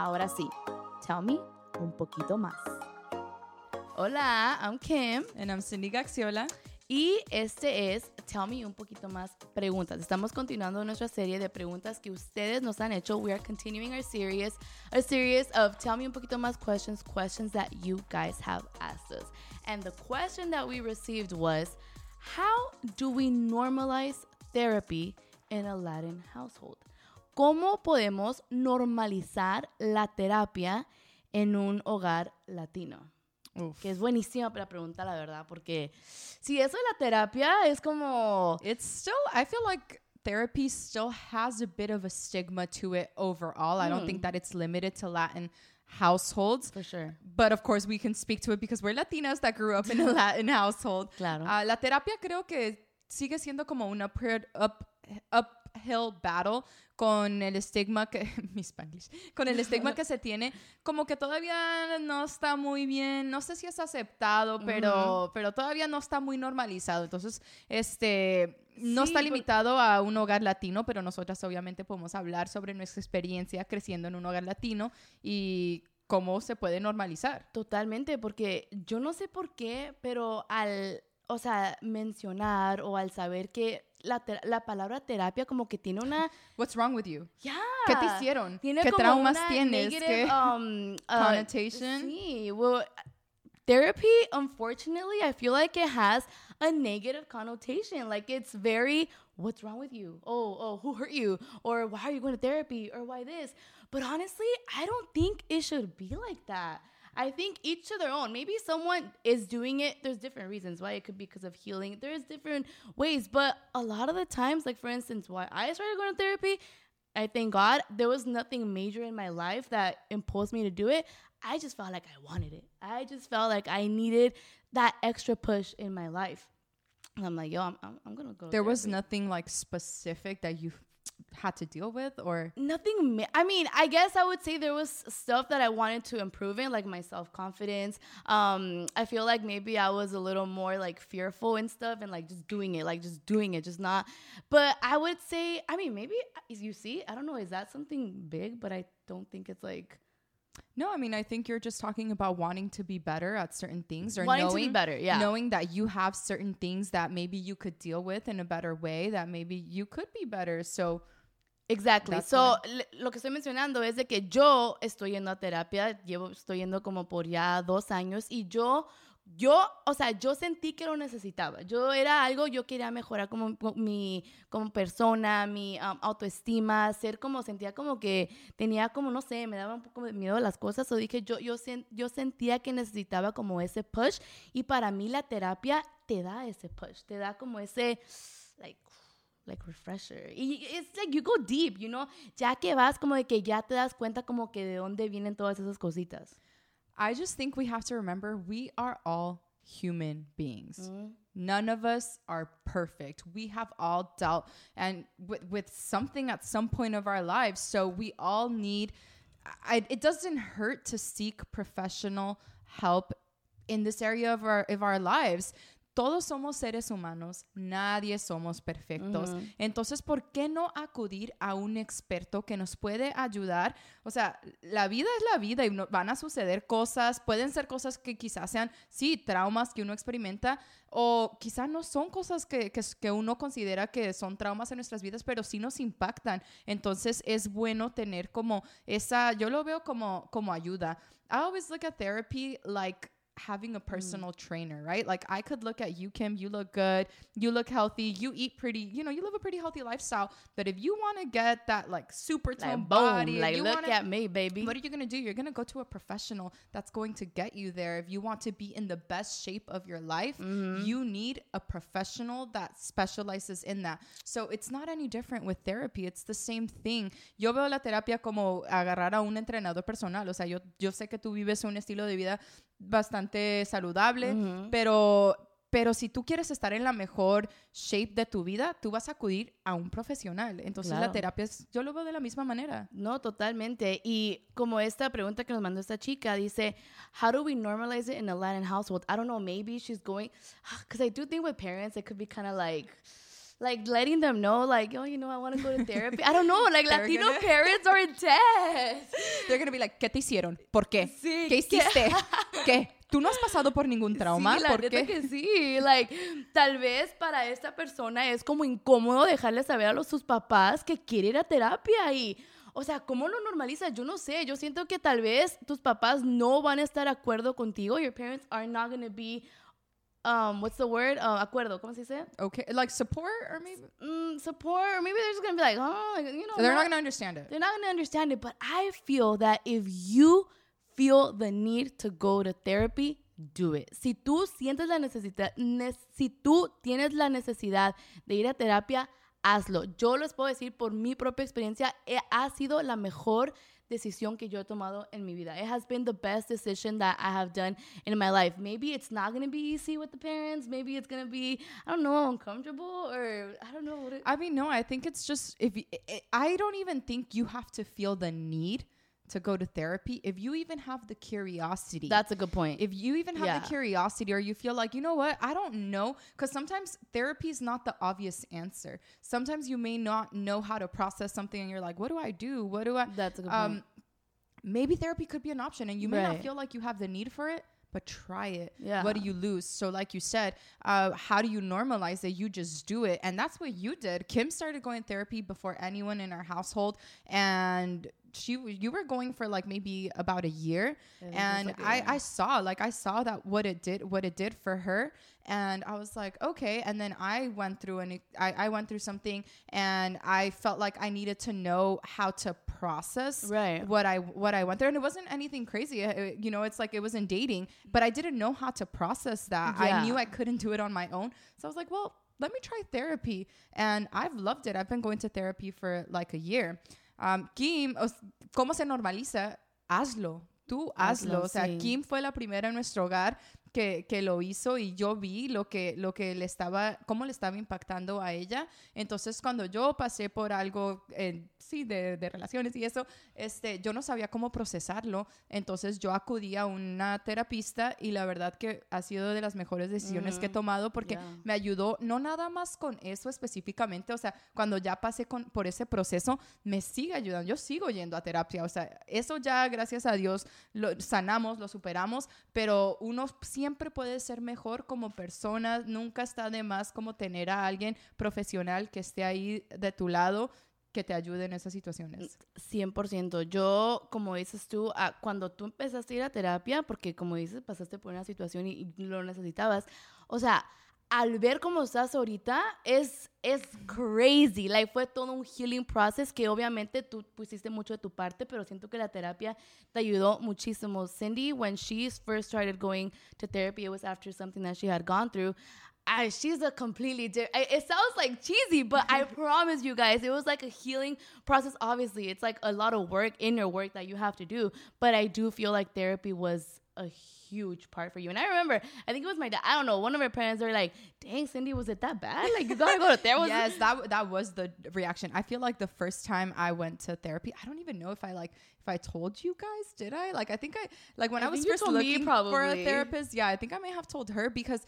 Ahora sí, tell me un poquito más. Hola, I'm Kim. And I'm Cindy Gaxiola. Y este es Tell Me un poquito más preguntas. Estamos continuando nuestra serie de preguntas que ustedes nos han hecho. We are continuing our series, a series of Tell Me un poquito más questions, questions that you guys have asked us. And the question that we received was, how do we normalize therapy in a Latin household? ¿Cómo podemos normalizar la terapia en un hogar latino? Oof. Que es buenísima para preguntar la verdad, porque si eso es la terapia, es como... It's still, I feel like therapy still has a bit of a stigma to it overall. I don't think that it's limited to Latin households. For sure. But of course, we can speak to it because we're Latinas that grew up in a Latin household. Claro. Ah, la terapia creo que sigue siendo como un uphill, up, uphill battle con el estigma que mi Spanglish, con el estigma que se tiene como que todavía no está muy bien no sé si es aceptado pero pero todavía no está muy normalizado. Entonces este no Sí, está por- limitado a un hogar latino pero nosotras obviamente podemos hablar sobre nuestra experiencia creciendo en un hogar latino y cómo se puede normalizar. Totalmente, porque yo no sé por qué, pero al, o sea, mencionar o al saber que la, la palabra terapia como que tiene una... what's wrong with you Ya. ¿Qué te hicieron? Tiene ¿Qué como traumas una tienes? negative, ¿Qué um, uh, connotation? Sí, well, therapy, unfortunately, I feel like it has a negative connotation. Like it's very, what's wrong with you? Oh, oh, who hurt you? Or why are you going to therapy? Or why this? But honestly, I don't think it should be like that. I think each to their own. Maybe someone is doing it. There's different reasons why it could be because of healing. There's different ways, but a lot of the times, like for instance, why I started going to therapy, I thank God there was nothing major in my life that imposed me to do it. I just felt like I wanted it. I just felt like I needed that extra push in my life. And I'm like, yo, I'm, I'm, I'm gonna go. there was nothing like specific that you had to deal with or? Nothing ma- i mean i guess i would say there was stuff that i wanted to improve in like my self-confidence. Um i feel like maybe i was a little more like fearful and stuff and like just doing it like just doing it just not. But i would say i mean maybe you see i don't know is that something big? But i don't think it's like no i mean i think you're just talking about wanting to be better at certain things or Wanting to knowing be better, yeah. knowing that you have certain things that maybe you could deal with in a better way that maybe you could be better so Exactly. That's so, le- lo que estoy mencionando es de que yo estoy yendo a terapia, llevo, estoy yendo como por ya dos años y yo, yo, o sea, yo sentí que lo necesitaba. Yo era algo, yo quería mejorar como como mi, como persona, mi um, autoestima, ser como, sentía como que tenía como, no sé, me daba un poco de miedo a las cosas. O dije, yo, yo, sen- yo sentía que necesitaba como ese push y para mí la terapia te da ese push, te da como ese, like, like refresher. Y it's like you go deep, you know, ya que vas como de que ya te das cuenta como que de dónde vienen todas esas cositas. I just think we have to remember we are all human beings. Mm-hmm. none of us are perfect. We have all dealt and with, with something at some point of our lives. So we all need I, it doesn't hurt to seek professional help in this area of our of our lives todos somos seres humanos, nadie somos perfectos. Entonces, ¿por qué no acudir a un experto que nos puede ayudar? O sea, la vida es la vida y no- van a suceder cosas, pueden ser cosas que quizás sean, sí, traumas que uno experimenta o quizás no son cosas que, que, que uno considera que son traumas en nuestras vidas, pero sí nos impactan. Entonces, es bueno tener como esa, yo lo veo como, como ayuda. I always look at therapy like having a personal trainer, right? Like I could look at you, Kim, you look good, you look healthy, you eat pretty, you know, you live a pretty healthy lifestyle. But if you want to get that like super tone Like, body, boom, like you look wanna- at me, baby. what are you going to do? You're going to go to a professional that's going to get you there. If you want to be in the best shape of your life, Mm-hmm. you need a professional that specializes in that. So it's not any different with therapy. It's the same thing. Yo veo la terapia como agarrar a un entrenador personal. O sea, yo, yo sé que tú vives un estilo de vida bastante saludable, pero Pero si tú quieres estar en la mejor shape de tu vida, tú vas a acudir a un profesional. Entonces Claro. la terapia es, yo lo veo de la misma manera. No, totalmente. Y como esta pregunta que nos mandó esta chica dice, how do we normalize it in a Latin household? I don't know, maybe she's going, because I do think with parents, it could be kind of like, like letting them know, like, oh, you know, I want to go to therapy. I don't know, like Latino gonna- parents are intense. They're gonna be like, ¿qué te hicieron? ¿Por qué? Sí, ¿Qué ¿qué? hiciste? ¿Qué? ¿Tú no has pasado por ningún trauma? Sí, la ¿Por neta qué? que sí. Like, tal vez para esta persona es como incómodo dejarle saber a los, sus papás que quiere ir a terapia y, o sea, ¿cómo lo normalizas? Yo no sé. Yo siento que tal vez tus papás no van a estar de acuerdo contigo. Your parents are not going to be, um, what's the word? Uh, acuerdo, ¿cómo se dice? Okay, like support or maybe Mm, support, or maybe they're just going to be like, oh, you know, they're not what? gonna understand it. they're not going to understand it. But I feel that if you feel the need to go to therapy, do it. Si tú sientes la necesidad, ne- si tú tienes la necesidad de ir a terapia, hazlo. Yo les puedo decir por mi propia experiencia, eh, ha sido la mejor decisión que yo he tomado en mi vida. It has been the best decision that I have done in my life. Maybe it's not going to be easy with the parents. Maybe it's going to be, I don't know, uncomfortable or I don't know what it I mean, no, I think it's just if y- I- I don't even think you have to feel the need to go to therapy if you even have the curiosity. That's a good point. if you even have Yeah. the curiosity or you feel like you know what i don't know because sometimes therapy is not the obvious answer sometimes you may not know how to process something and you're like what do i do what do i That's a good um point. maybe therapy could be an option and you may not feel like you have the need for it but try it. Yeah. what do you lose? So like you said uh, how do you normalize that you just do it. And that's what you did. Kim started going therapy before anyone in our household and she you were going for like maybe about a year. Was and like a I. I saw like i saw that what it did what it did for her. And i was like okay. And then i went through and I, I went through something and i felt like i needed to know how to process Right. what i what i went there and it wasn't anything crazy. It- you know it's like it wasn't dating but i didn't know how to process that. I knew i couldn't do it on my own. So i was like well let me try therapy. And i've loved it. I've been going to therapy for like a year. Um, kim cómo se normaliza? Hazlo. Tú hazlo, Hazlo, o sea sí. kim fue la primera en nuestro hogar que, que lo hizo y yo vi lo que, lo que le estaba, cómo le estaba impactando a ella. Entonces, cuando yo pasé por algo, eh, sí, de, de relaciones y eso, este, yo no sabía cómo procesarlo. Entonces, yo acudí a una terapista y la verdad que ha sido de las mejores decisiones que he tomado porque Yeah. me ayudó no nada más con eso específicamente, o sea, cuando ya pasé con, por ese proceso, me sigue ayudando. Yo sigo yendo a terapia, o sea, eso ya, gracias a Dios, lo sanamos, lo superamos, pero uno siempre puede ser mejor como persona, nunca está de más como tener a alguien profesional que esté ahí de tu lado que te ayude en esas situaciones. 100%. Yo, como dices tú, ah, cuando tú empezaste a ir a terapia, porque como dices, pasaste por una situación y, y lo necesitabas, o sea, al ver cómo estás ahorita, es, es crazy. Like, fue todo un healing process que obviamente tú pusiste mucho de tu parte, pero siento que la terapia te ayudó muchísimo. Cindy, when she first started going to therapy, it was after something that she had gone through. I, she's a completely different. It sounds like cheesy, but I promise you guys, it was like a healing process. Obviously, it's like a lot of work, inner work that you have to do. But I do feel like therapy was a huge part for you. And I remember, I think it was my dad. I don't know. One of my parents were like, "Dang, Cindy, was it that bad? Like you gotta go to therapy." yes, that that was the reaction. I feel like the first time I went to therapy, I don't even know if I like if I told you guys. Did I? Like I think I like when I, I was first looking for a therapist. Yeah, I think I may have told her because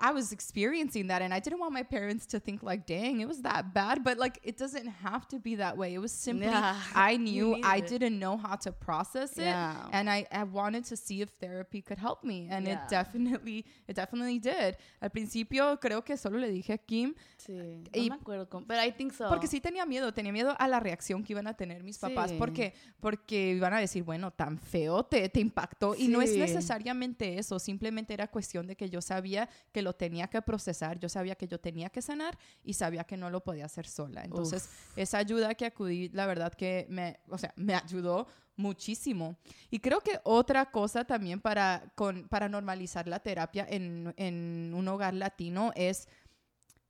I was experiencing that and I didn't want my parents to think like, dang, it was that bad. But like, it doesn't have to be that way. It was simply, Yeah, I knew I didn't know how to process it. And I, I wanted to see if therapy could help me. And Yeah. it definitely, it definitely did. Al principio creo que solo le dije a Kim, Sí, no Y- me acuerdo cómo, but I think so. porque sí tenía miedo, tenía miedo a la reacción que iban a tener mis papás, Sí. porque porque iban a decir, bueno, tan feo te, te impactó y no es Sí. necesariamente eso, simplemente era cuestión de que yo sabía que lo tenía que procesar, yo sabía que yo tenía que sanar y sabía que no lo podía hacer sola. Entonces, esa ayuda que acudí, la verdad que me, o sea, me ayudó muchísimo. Y creo que otra cosa también para, con, para normalizar la terapia en, en un hogar latino es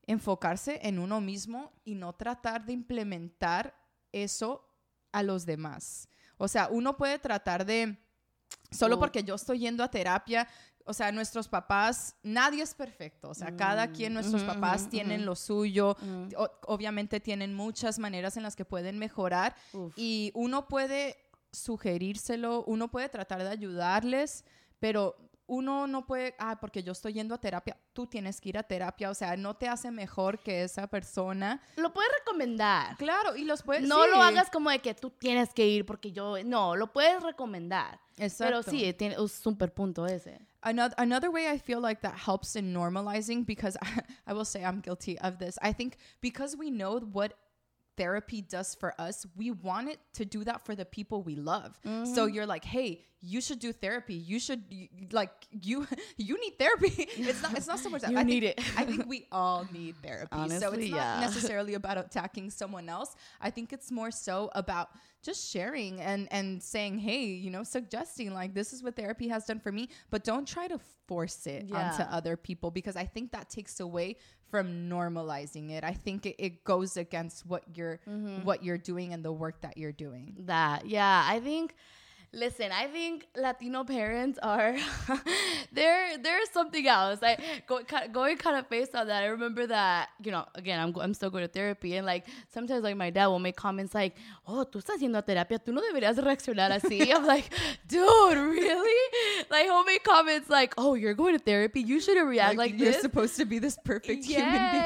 enfocarse en uno mismo y no tratar de implementar eso a los demás. O sea, uno puede tratar de, solo Oh. porque yo estoy yendo a terapia, o sea, nuestros papás, nadie es perfecto. O sea, cada Mm, quien, nuestros papás tienen lo suyo. Mm, O- obviamente tienen muchas maneras en las que pueden mejorar uf. y uno puede sugerírselo, uno puede tratar de ayudarles, pero uno no puede, ah, porque yo estoy yendo a terapia, tú tienes que ir a terapia, o sea, no te hace mejor que esa persona. Lo puedes recomendar. Claro, y los puedes... No sí. lo hagas como de que tú tienes que ir porque yo... No, lo puedes recomendar. Pero Exacto. sí, tiene un super punto ese. Another, another way I feel like that helps in normalizing because I, will say I'm guilty of this. I think because we know what therapy does for us, we want it to do that for the people we love. So mm-hmm. you're like, hey, you should do therapy. You should like you you need therapy. It's not it's not so much that You I need think, it. I think we all need therapy. Honestly, so it's not yeah. necessarily about attacking someone else. I think it's more so about just sharing and and saying, hey, you know, suggesting like this is what therapy has done for me, but don't try to force it onto other people because I think that takes away from normalizing it. I think it, it goes against what you're Mm-hmm. what you're doing and the work that you're doing. That, yeah, I think. Listen, I think Latino parents are they're they're something else. I go, going kind of based on that, I remember that you know again I'm I'm still going to therapy and like sometimes like my dad will make comments like, oh tú estás a terapia, tú no deberías reaccionar así. I'm like, dude, really? Like he'll make comments like, oh you're going to therapy, you shouldn't react like, you're this. supposed to be this perfect human being.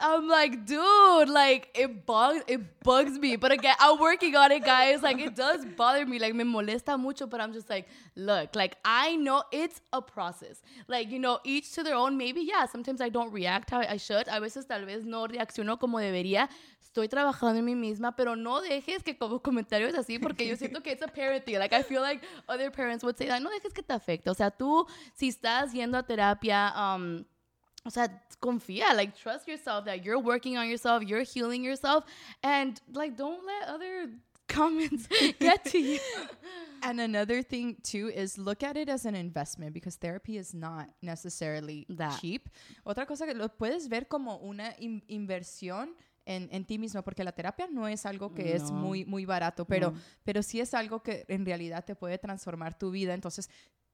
I'm like, dude, like it bugs, it bugs me. But again, I'm working on it, guys. Like it does bother me, like me molesta mucho. But I'm just like, look, like I know it's a process. Like you know, each to their own. Maybe yeah. Sometimes I don't react how I should. A veces tal vez no reacciono como debería. Estoy trabajando en mí misma, pero no dejes que como comentarios así, porque yo siento que it's a parenting. Like I feel like other parents would say that. No dejes que te afecte. O sea, tú si estás yendo a terapia. Um, o sea, confía, like trust yourself that you're working on yourself, you're healing yourself, and like don't let other comments get to you. And another thing too is look at it as an investment because therapy is not necessarily That. cheap. Otra cosa que lo puedes ver como una in- inversión en, en ti mismo porque la terapia no es algo que es muy muy barato, pero No. pero sí es algo que en realidad te puede transformar tu vida. Entonces,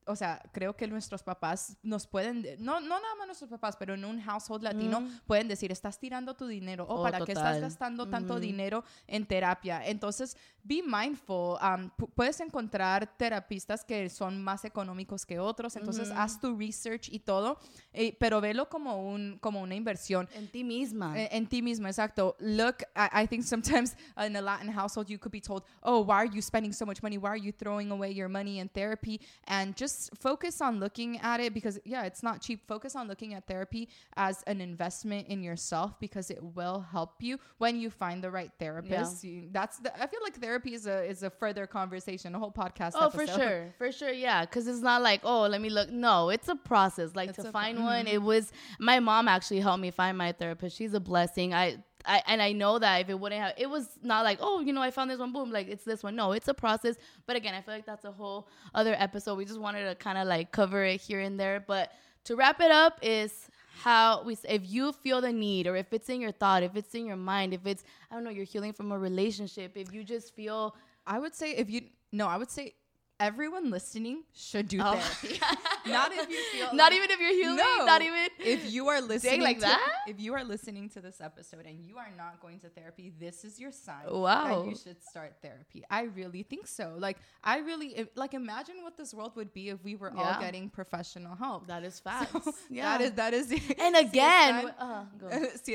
o sea, creo que nuestros papás nos pueden, no, no nada más nuestros papás, pero en un household latino pueden decir, estás tirando tu dinero o Oh, para qué estás total. gastando tanto Ujú. dinero en terapia. Entonces, be mindful. Um, pu- puedes encontrar terapistas que son más económicos que otros. Entonces, haz tu research y todo, eh, pero velo como, un, como una inversión. En ti misma. En, en ti mismo, exacto. Look, I, I think sometimes in a Latin household, you could be told, oh, why are you spending so much money? Why are you throwing away your money in therapy? And just focus on looking at it because, yeah, it's not cheap. Focus on looking at therapy as an investment in yourself because it will help you when you find the right therapist. You- that's the, I feel like therapy is a is a further conversation, a whole podcast. Oh, for sure, for sure, yeah. Because it's not like, oh, let me look. No, it's a process. Like It's to find one, mm-hmm. it was my mom actually helped me find my therapist. She's a blessing. I, I, and I know that if it wouldn't have, it was not like, oh, you know, I found this one, boom, like it's this one. No, it's a process. But again, I feel like that's a whole other episode. We just wanted to kind of like cover it here and there. But to wrap it up is how we if you feel the need or if it's in your thought if it's in your mind if it's i don't know you're healing from a relationship if you just feel I would say if you no, I would say everyone listening should do Oh. therapy. Not if you feel not like- even if you're healing No. not even if you are listening like to, that? If you are listening to this episode and you are not going to therapy this is your sign Wow. that you should start therapy. I really think so. Like i really if, like imagine what this world would be if we were all getting professional help. That is facts. So, yeah. that is that is and si again están- uh, si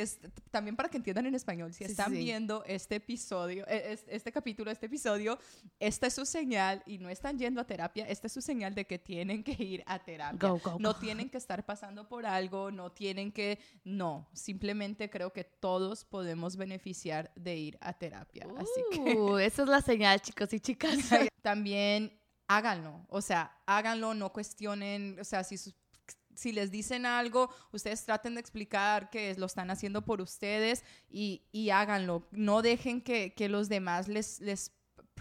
también para que entiendan en español, si Sí, están sí, viendo este episodio, eh, es- este capítulo, este episodio, esta es su señal y no están yendo a terapia, esta es su señal de que tienen que ir a terapia. Go, go, no tienen que estar pasando por algo, no tienen que, no, simplemente creo que todos podemos beneficiar de ir a terapia. Así que Uh, esa es la señal chicos y chicas también háganlo, o sea, háganlo, no cuestionen, o sea, si sus- si les dicen algo, ustedes traten de explicar que lo están haciendo por ustedes y, y háganlo. No dejen que, que los demás les, les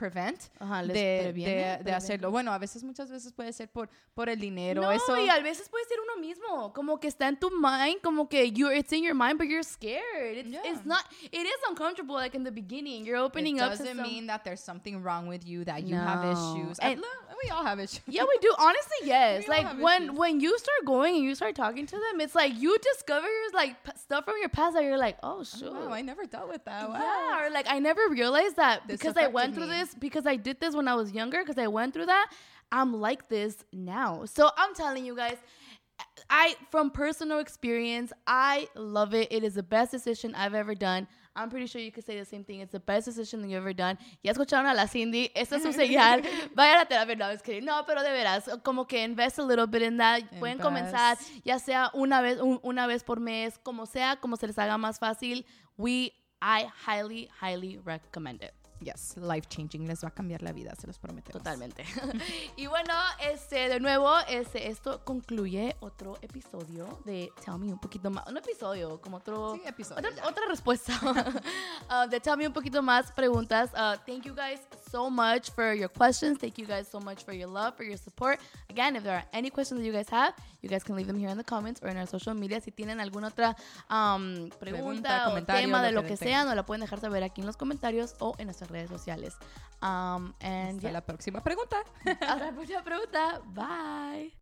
prevent Ajá, de, previene, de- de hacerlo. Bueno, a veces, muchas veces puede ser por, por el dinero. no, Eso, y a veces puede ser uno mismo, como que está en tu mind, como que you it's in your mind, but you're scared. It's, Yeah. it's not. It is uncomfortable, like in the beginning. You're opening it up doesn't some- mean that there's something wrong with you, that you have issues. And- And, we all have issues. Yeah, we do. Honestly, yes. Like when issues. when you start going and you start talking to them, it's like you discover like p- stuff from your past that you're like, oh, oh shoot. Wow, I never dealt with that. Wow. Yeah, or like I never realized that This because I went through me. this because I did this when I was younger because I went through that. I'm like this now. So I'm telling you guys, I from personal experience, I love it. It is the best decision I've ever done. I'm pretty sure you could say the same thing. It's the best decision that you've ever done. Ya escucharon a la Cindy. Esta es su señal. Vayan a terapia. No, es que no, pero de veras, como que invest a little bit in that. Pueden comenzar, ya sea una vez, un, una vez por mes, como sea, como se les haga más fácil. We, I highly, highly recommend it. Yes, life changing, les va a cambiar la vida, se los prometo. Totalmente. y bueno, este, de nuevo, este, esto concluye otro episodio de Tell Me un poquito más, un episodio, como otro, sí, episodio, otra, otra, respuesta uh, de Tell Me un poquito más preguntas. Uh, thank you guys so much for your questions. Thank you guys so much for your love, for your support. Again, if there are any questions that you guys have, you guys can leave them here in the comments or in our social media. Si tienen alguna otra um, pregunta, pregunta o tema de lo que, sea, nos la pueden dejar saber aquí en los comentarios o en nuestras redes sociales. Um, and Hasta yeah. la próxima pregunta. Hasta la próxima pregunta. Bye.